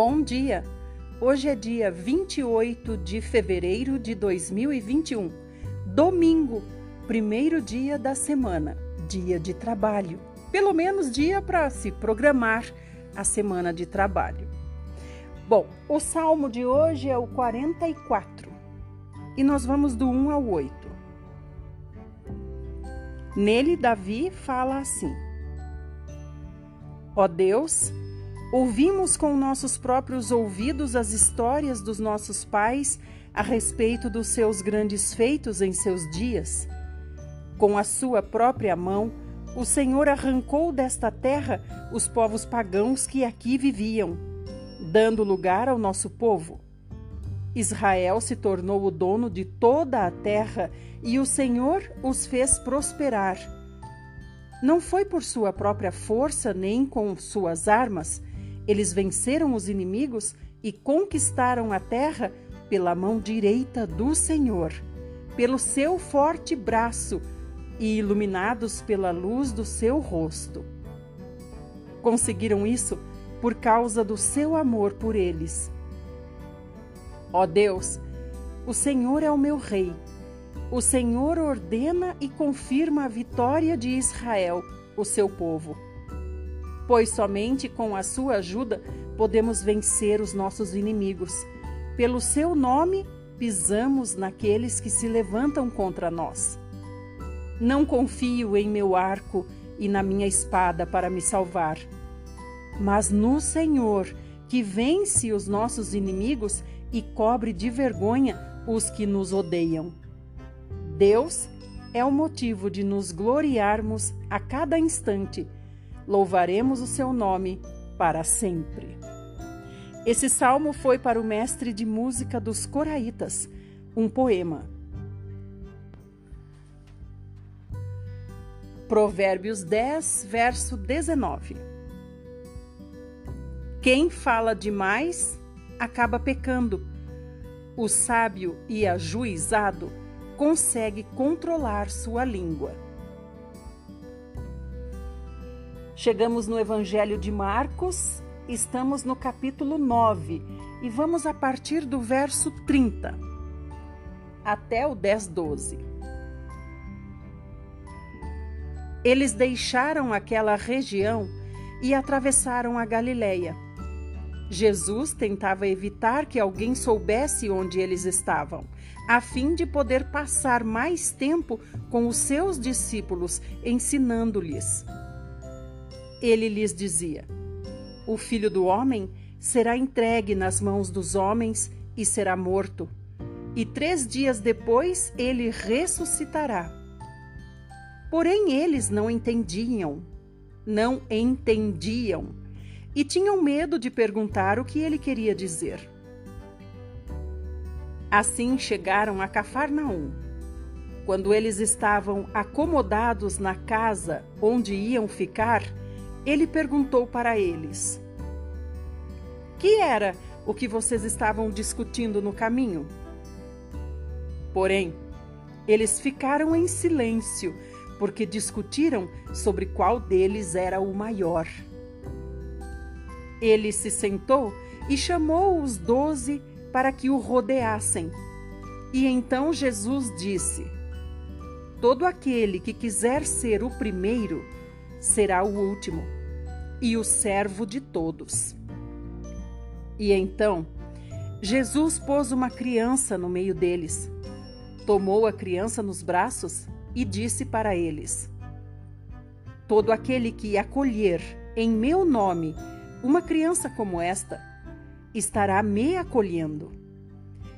Bom dia! Hoje é dia 28 de fevereiro de 2021, domingo, primeiro dia da semana, dia de trabalho. Pelo menos dia para se programar a semana de trabalho. Bom, o salmo de hoje é o 44 e nós vamos do 1 ao 8. Nele, Davi fala assim: Ó Deus, ouvimos com nossos próprios ouvidos as histórias dos nossos pais a respeito dos seus grandes feitos em seus dias. Com a sua própria mão, o Senhor arrancou desta terra os povos pagãos que aqui viviam, dando lugar ao nosso povo. Israel se tornou o dono de toda a terra e o Senhor os fez prosperar. Não foi por sua própria força nem com suas armas. Eles venceram os inimigos e conquistaram a terra pela mão direita do Senhor, pelo seu forte braço e iluminados pela luz do seu rosto. Conseguiram isso por causa do seu amor por eles. Ó Deus, o Senhor é o meu Rei o Senhor ordena e confirma a vitória de Israel, o seu povo. Pois somente com a sua ajuda podemos vencer os nossos inimigos. Pelo seu nome, pisamos naqueles que se levantam contra nós. Não confio em meu arco e na minha espada para me salvar, mas no Senhor, que vence os nossos inimigos e cobre de vergonha os que nos odeiam. Deus é o motivo de nos gloriarmos a cada instante. Louvaremos o seu nome para sempre. Esse salmo foi para o mestre de música dos Coraitas, um poema. Provérbios 10, verso 19. Quem fala demais acaba pecando. O sábio e ajuizado consegue controlar sua língua. Chegamos no Evangelho de Marcos, estamos no capítulo 9 e vamos a partir do verso 30 até o 10, 12. Eles deixaram aquela região e atravessaram a Galileia. Jesus tentava evitar que alguém soubesse onde eles estavam, a fim de poder passar mais tempo com os seus discípulos, ensinando-lhes. Ele lhes dizia: O filho do homem será entregue nas mãos dos homens e será morto, e três dias depois ele ressuscitará. Porém, eles não entendiam, não entendiam e tinham medo de perguntar o que ele queria dizer. Assim chegaram a Cafarnaum. Quando eles estavam acomodados na casa onde iam ficar, ele perguntou para eles: Que era o que vocês estavam discutindo no caminho? Porém, eles ficaram em silêncio, porque discutiram sobre qual deles era o maior. Ele se sentou e chamou os doze para que o rodeassem. E então Jesus disse: Todo aquele que quiser ser o primeiro será o último e o servo de todos. E então Jesus pôs uma criança no meio deles, tomou a criança nos braços e disse para eles: Todo aquele que acolher em meu nome uma criança como esta estará me acolhendo.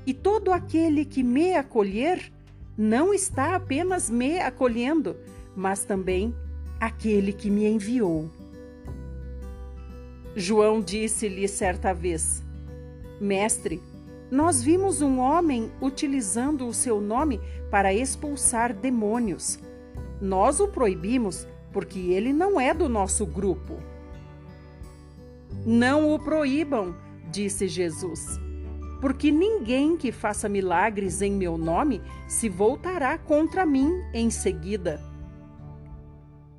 E todo aquele que me acolher não está apenas me acolhendo, mas também aquele que me enviou. João disse-lhe certa vez: Mestre, nós vimos um homem utilizando o seu nome para expulsar demônios. Nós o proibimos porque ele não é do nosso grupo. Não o proíbam, disse Jesus, porque ninguém que faça milagres em meu nome se voltará contra mim em seguida.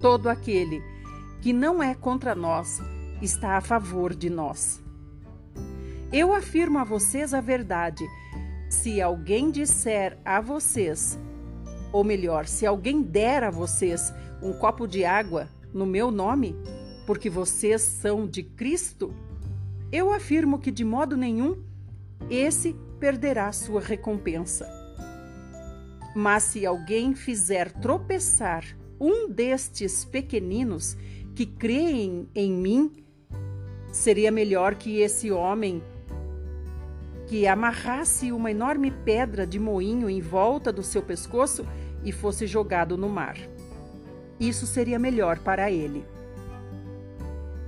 Todo aquele que não é contra nós está a favor de nós. Eu afirmo a vocês a verdade. Se alguém disser a vocês, ou melhor, se alguém der a vocês um copo de água no meu nome, porque vocês são de Cristo, eu afirmo que de modo nenhum esse perderá sua recompensa. Mas se alguém fizer tropeçar um destes pequeninos que creem em mim, seria melhor que esse homem que amarrasse uma enorme pedra de moinho em volta do seu pescoço e fosse jogado no mar. Isso seria melhor para ele.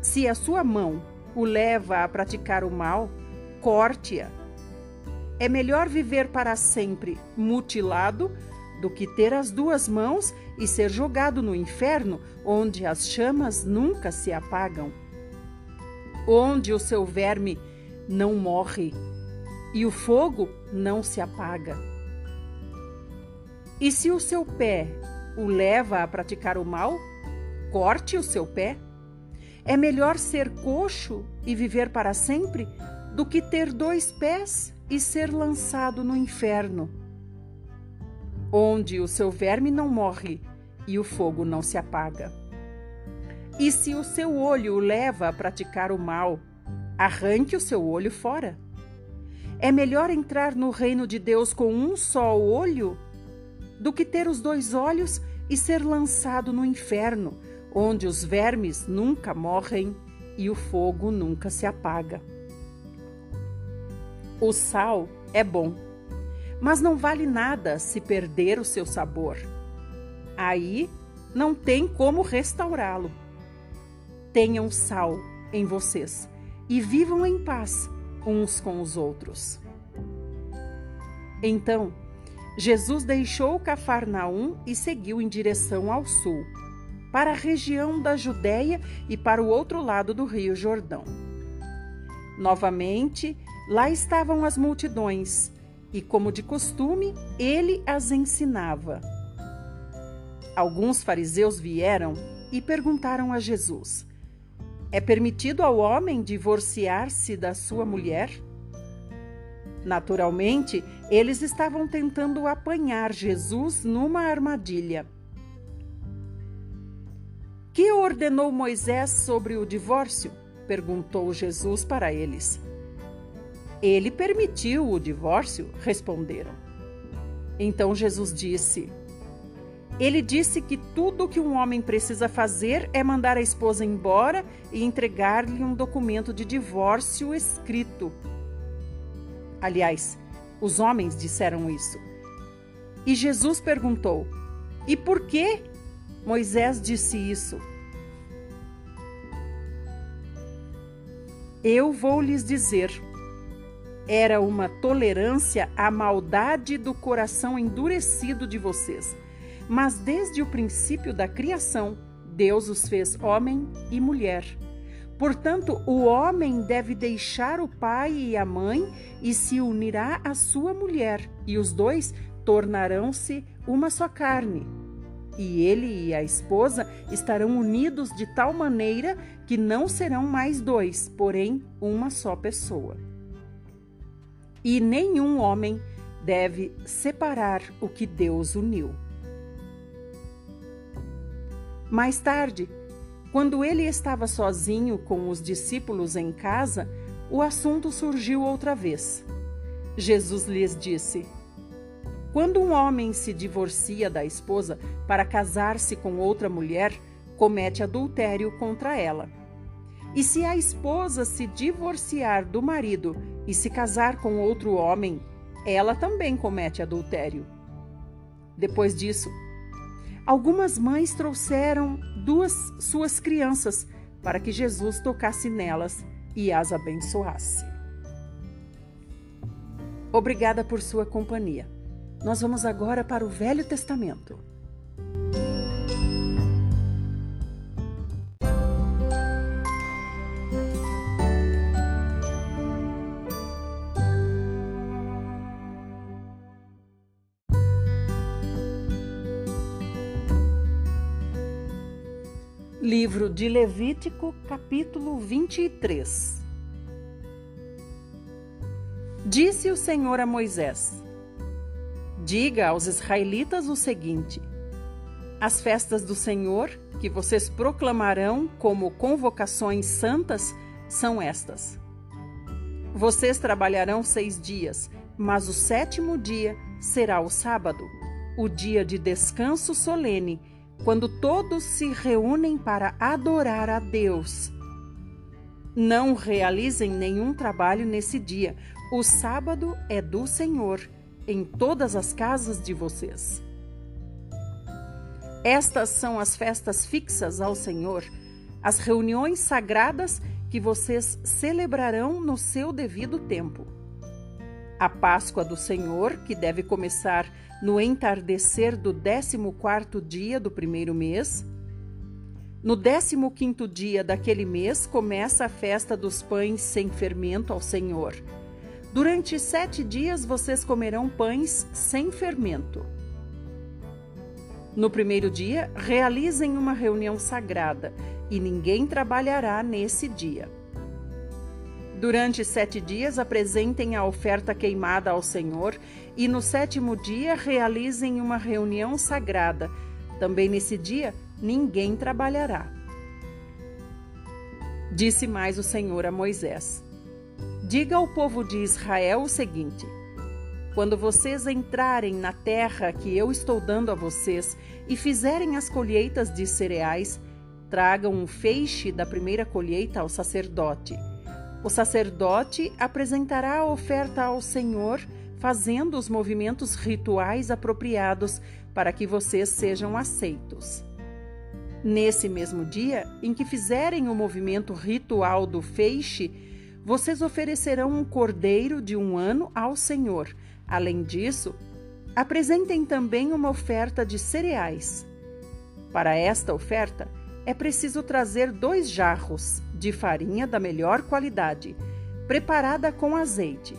Se a sua mão o leva a praticar o mal, corte-a. É melhor viver para sempre mutilado do que ter as duas mãos e ser jogado no inferno, onde as chamas nunca se apagam, onde o seu verme não morre e o fogo não se apaga. E se o seu pé o leva a praticar o mal, corte o seu pé. É melhor ser coxo e viver para sempre do que ter dois pés e ser lançado no inferno, onde o seu verme não morre e o fogo não se apaga. E se o seu olho o leva a praticar o mal, arranque o seu olho fora. É melhor entrar no reino de Deus com um só olho do que ter os dois olhos e ser lançado no inferno, onde os vermes nunca morrem e o fogo nunca se apaga. O sal é bom, mas não vale nada se perder o seu sabor. Aí não tem como restaurá-lo. Tenham sal em vocês e vivam em paz uns com os outros. Então, Jesus deixou Cafarnaum e seguiu em direção ao sul, para a região da Judéia e para o outro lado do Rio Jordão. Novamente, lá estavam as multidões, e como de costume, ele as ensinava. Alguns fariseus vieram e perguntaram a Jesus: é permitido ao homem divorciar-se da sua mulher? Naturalmente, eles estavam tentando apanhar Jesus numa armadilha. Que ordenou Moisés sobre o divórcio? perguntou Jesus para eles. Ele permitiu o divórcio, responderam. Então Jesus disse: ele disse que tudo o que um homem precisa fazer é mandar a esposa embora e entregar-lhe um documento de divórcio escrito. Aliás, os homens disseram isso. E Jesus perguntou: E por que Moisés disse isso? Eu vou lhes dizer. Era uma tolerância à maldade do coração endurecido de vocês mas desde o princípio da criação, Deus os fez homem e mulher. Portanto, o homem deve deixar o pai e a mãe e se unirá à sua mulher, e os dois tornarão-se uma só carne. E ele e a esposa estarão unidos de tal maneira que não serão mais dois, porém uma só pessoa. E nenhum homem deve separar o que Deus uniu. Mais tarde, quando ele estava sozinho com os discípulos em casa, o assunto surgiu outra vez. Jesus lhes disse: Quando um homem se divorcia da esposa para casar-se com outra mulher, comete adultério contra ela. E se a esposa se divorciar do marido e se casar com outro homem, ela também comete adultério. Depois disso, Algumas mães trouxeram duas suas crianças para que Jesus tocasse nelas e as abençoasse. Obrigada por sua companhia. Nós vamos agora para o Velho Testamento. Livro de Levítico, capítulo 23 Disse o Senhor a Moisés: Diga aos israelitas o seguinte: As festas do Senhor, que vocês proclamarão como convocações santas, são estas. Vocês trabalharão seis dias, mas o sétimo dia será o sábado, o dia de descanso solene, quando todos se reúnem para adorar a Deus. Não realizem nenhum trabalho nesse dia. O sábado é do Senhor em todas as casas de vocês. Estas são as festas fixas ao Senhor, as reuniões sagradas que vocês celebrarão no seu devido tempo. A Páscoa do Senhor, que deve começar no entardecer do décimo quarto dia do primeiro mês. No décimo quinto dia daquele mês começa a festa dos pães sem fermento ao Senhor. Durante sete dias vocês comerão pães sem fermento. No primeiro dia, realizem uma reunião sagrada e ninguém trabalhará nesse dia. Durante sete dias, apresentem a oferta queimada ao Senhor e no sétimo dia, realizem uma reunião sagrada. Também nesse dia, ninguém trabalhará. Disse mais o Senhor a Moisés: Diga ao povo de Israel o seguinte: quando vocês entrarem na terra que eu estou dando a vocês e fizerem as colheitas de cereais, tragam um feixe da primeira colheita ao sacerdote. O sacerdote apresentará a oferta ao Senhor, fazendo os movimentos rituais apropriados para que vocês sejam aceitos. Nesse mesmo dia em que fizerem o movimento ritual do feixe, vocês oferecerão um cordeiro de um ano ao Senhor. Além disso, apresentem também uma oferta de cereais. Para esta oferta, é preciso trazer dois jarros de farinha da melhor qualidade, preparada com azeite.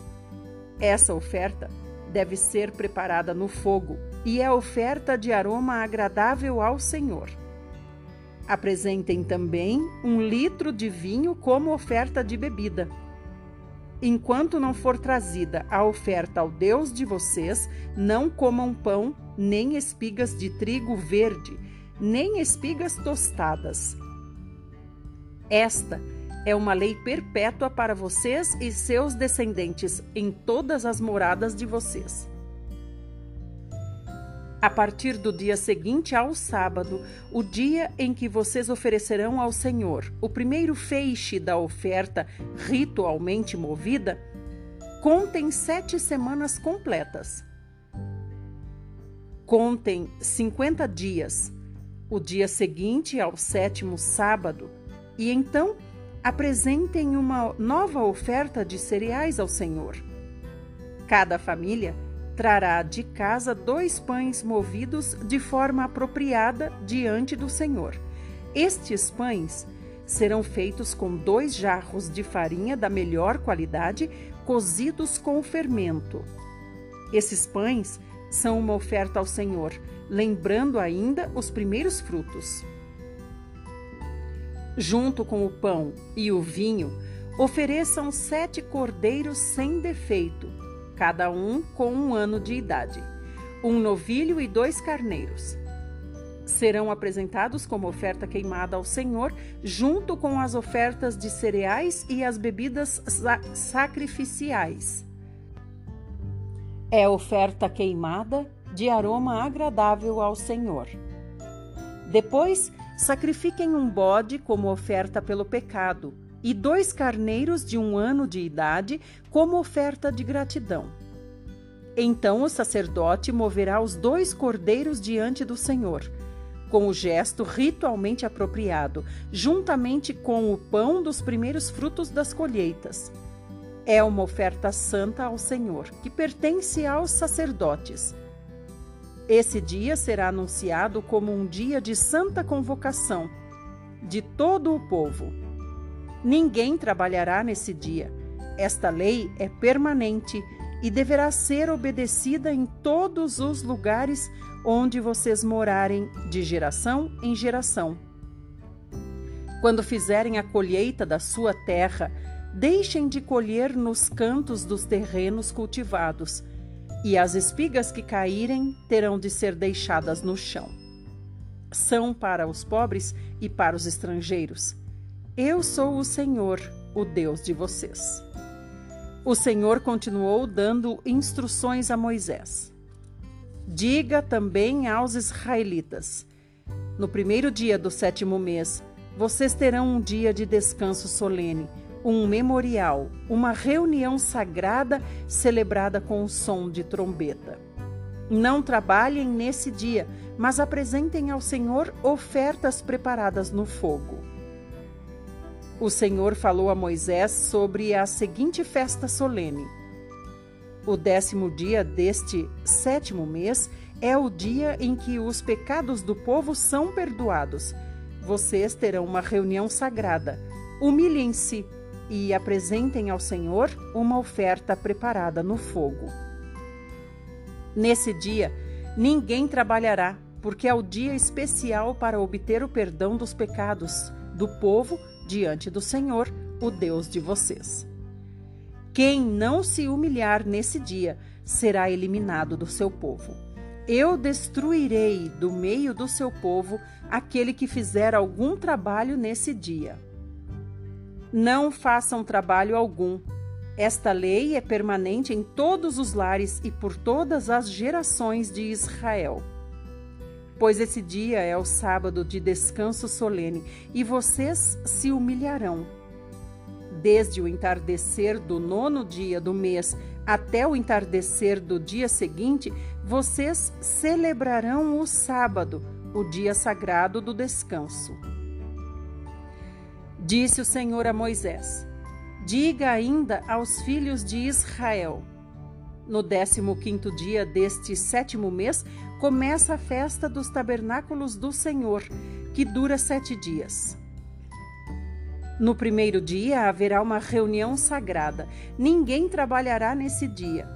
Essa oferta deve ser preparada no fogo e é oferta de aroma agradável ao Senhor. Apresentem também um litro de vinho como oferta de bebida. Enquanto não for trazida a oferta ao Deus de vocês, não comam pão nem espigas de trigo verde nem espigas tostadas. Esta é uma lei perpétua para vocês e seus descendentes em todas as moradas de vocês. A partir do dia seguinte ao sábado, o dia em que vocês oferecerão ao Senhor o primeiro feixe da oferta ritualmente movida, contem sete semanas completas. Contem 50 dias o dia seguinte ao sétimo sábado, e então apresentem uma nova oferta de cereais ao Senhor. Cada família trará de casa dois pães movidos de forma apropriada diante do Senhor. Estes pães serão feitos com dois jarros de farinha da melhor qualidade, cozidos com fermento. Esses pães são uma oferta ao Senhor lembrando ainda os primeiros frutos. Junto com o pão e o vinho, ofereçam sete cordeiros sem defeito, cada um com um ano de idade, um novilho e dois carneiros. Serão apresentados como oferta queimada ao Senhor, junto com as ofertas de cereais e as bebidas sacrificiais. É oferta queimada de aroma agradável ao Senhor. Depois, sacrifiquem um bode como oferta pelo pecado e dois carneiros de um ano de idade como oferta de gratidão. Então o sacerdote moverá os dois cordeiros diante do Senhor, com o gesto ritualmente apropriado, juntamente com o pão dos primeiros frutos das colheitas. É uma oferta santa ao Senhor, que pertence aos sacerdotes esse dia será anunciado como um dia de santa convocação de todo o povo. Ninguém trabalhará nesse dia. Esta lei é permanente e deverá ser obedecida em todos os lugares onde vocês morarem, de geração em geração. Quando fizerem a colheita da sua terra, deixem de colher nos cantos dos terrenos cultivados, e as espigas que caírem terão de ser deixadas no chão. São para os pobres e para os estrangeiros. Eu sou o Senhor, o Deus de vocês. O Senhor continuou dando instruções a Moisés. Diga também aos israelitas: No primeiro dia do sétimo mês, vocês terão um dia de descanso solene um memorial, uma reunião sagrada celebrada com o som de trombeta. Não trabalhem nesse dia, mas apresentem ao Senhor ofertas preparadas no fogo. O Senhor falou a Moisés sobre a seguinte festa solene. O décimo dia deste sétimo mês é o dia em que os pecados do povo são perdoados. Vocês terão uma reunião sagrada. Humilhem-se e apresentem ao Senhor uma oferta preparada no fogo. Nesse dia, ninguém trabalhará, porque é o dia especial para obter o perdão dos pecados do povo diante do Senhor, o Deus de vocês. Quem não se humilhar nesse dia será eliminado do seu povo. Eu destruirei do meio do seu povo aquele que fizer algum trabalho nesse dia não façam trabalho algum. Esta lei é permanente em todos os lares e por todas as gerações de Israel. Pois esse dia é o sábado de descanso solene e vocês se humilharão. Desde o entardecer do nono dia do mês até o entardecer do dia seguinte, vocês celebrarão o sábado, o dia sagrado do descanso. Disse o Senhor a Moisés: Diga ainda aos filhos de Israel: No décimo quinto dia deste sétimo mês começa a festa dos tabernáculos do Senhor, que dura sete dias. No primeiro dia haverá uma reunião sagrada. Ninguém trabalhará nesse dia.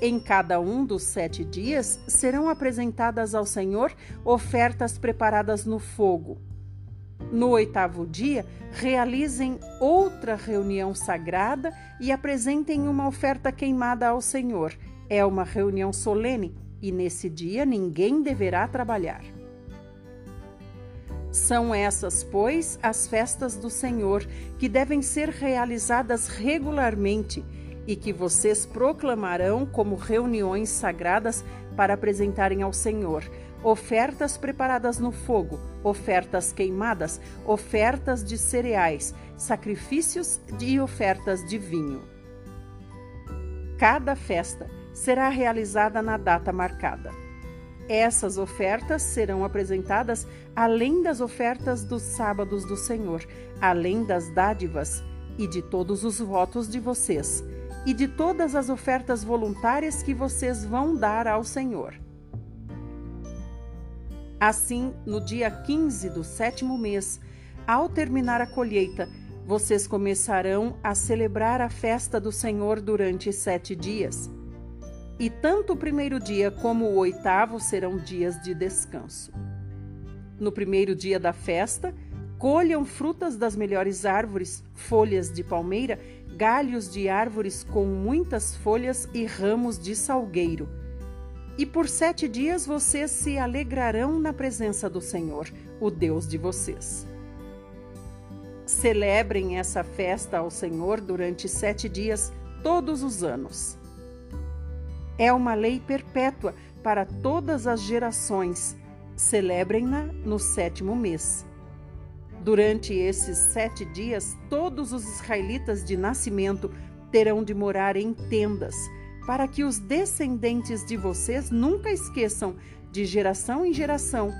Em cada um dos sete dias serão apresentadas ao Senhor ofertas preparadas no fogo no oitavo dia, realizem outra reunião sagrada e apresentem uma oferta queimada ao Senhor. É uma reunião solene e nesse dia ninguém deverá trabalhar. São essas, pois, as festas do Senhor, que devem ser realizadas regularmente e que vocês proclamarão como reuniões sagradas para apresentarem ao Senhor ofertas preparadas no fogo, ofertas queimadas, ofertas de cereais, sacrifícios e ofertas de vinho. Cada festa será realizada na data marcada. Essas ofertas serão apresentadas além das ofertas dos sábados do Senhor, além das dádivas e de todos os votos de vocês, e de todas as ofertas voluntárias que vocês vão dar ao Senhor. Assim, no dia 15 do sétimo mês, ao terminar a colheita, vocês começarão a celebrar a festa do Senhor durante sete dias. E tanto o primeiro dia como o oitavo serão dias de descanso. No primeiro dia da festa, colham frutas das melhores árvores, folhas de palmeira, galhos de árvores com muitas folhas e ramos de salgueiro e por sete dias vocês se alegrarão na presença do Senhor, o Deus de vocês. Celebrem essa festa ao Senhor durante sete dias, todos os anos. É uma lei perpétua para todas as gerações. Celebrem-na no sétimo mês. Durante esses sete dias, todos os israelitas de nascimento terão de morar em tendas para que os descendentes de vocês nunca esqueçam, de geração em geração,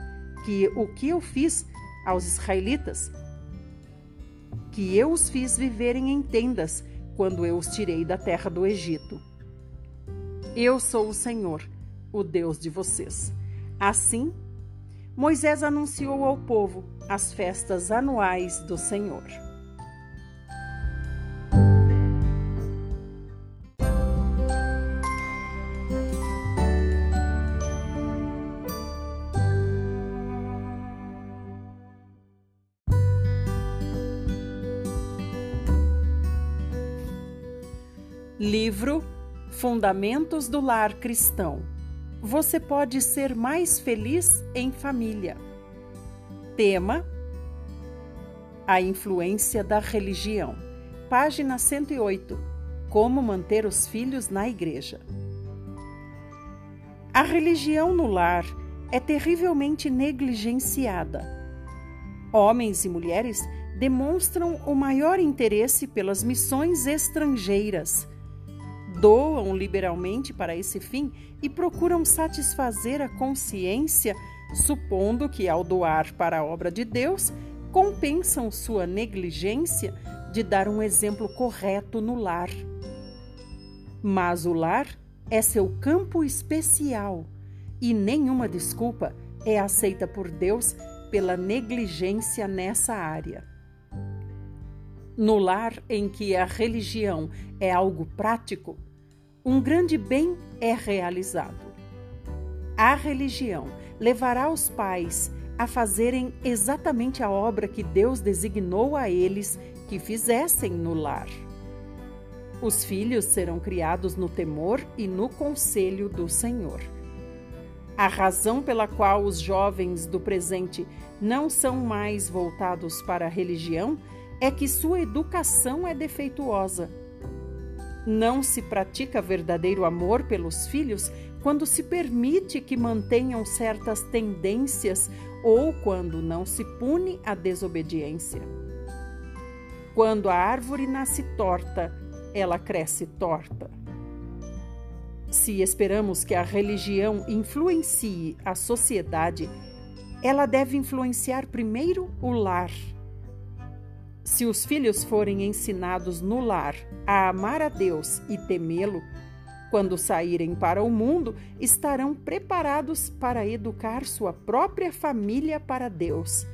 que o que eu fiz aos israelitas, que eu os fiz viverem em tendas quando eu os tirei da terra do Egito. Eu sou o Senhor, o Deus de vocês. Assim, Moisés anunciou ao povo as festas anuais do Senhor. Livro Fundamentos do Lar Cristão. Você pode ser mais feliz em família. Tema: A influência da religião. Página 108. Como manter os filhos na igreja. A religião no lar é terrivelmente negligenciada. Homens e mulheres demonstram o maior interesse pelas missões estrangeiras doam liberalmente para esse fim e procuram satisfazer a consciência, supondo que, ao doar para a obra de Deus, compensam sua negligência de dar um exemplo correto no lar. Mas o lar é seu campo especial e nenhuma desculpa é aceita por Deus pela negligência nessa área. No lar em que a religião é algo prático, um grande bem é realizado. A religião levará os pais a fazerem exatamente a obra que Deus designou a eles que fizessem no lar. Os filhos serão criados no temor e no conselho do Senhor. A razão pela qual os jovens do presente não são mais voltados para a religião é que sua educação é defeituosa não se pratica verdadeiro amor pelos filhos quando se permite que mantenham certas tendências ou quando não se pune a desobediência. Quando a árvore nasce torta, ela cresce torta. Se esperamos que a religião influencie a sociedade, ela deve influenciar primeiro o lar. Se os filhos forem ensinados no lar a amar a Deus e temê-lo, quando saírem para o mundo, estarão preparados para educar sua própria família para Deus.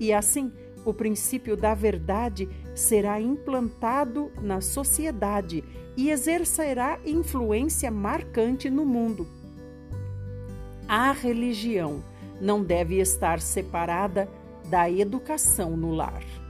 E assim, o princípio da verdade será implantado na sociedade e exercerá influência marcante no mundo. A religião não deve estar separada da educação no lar.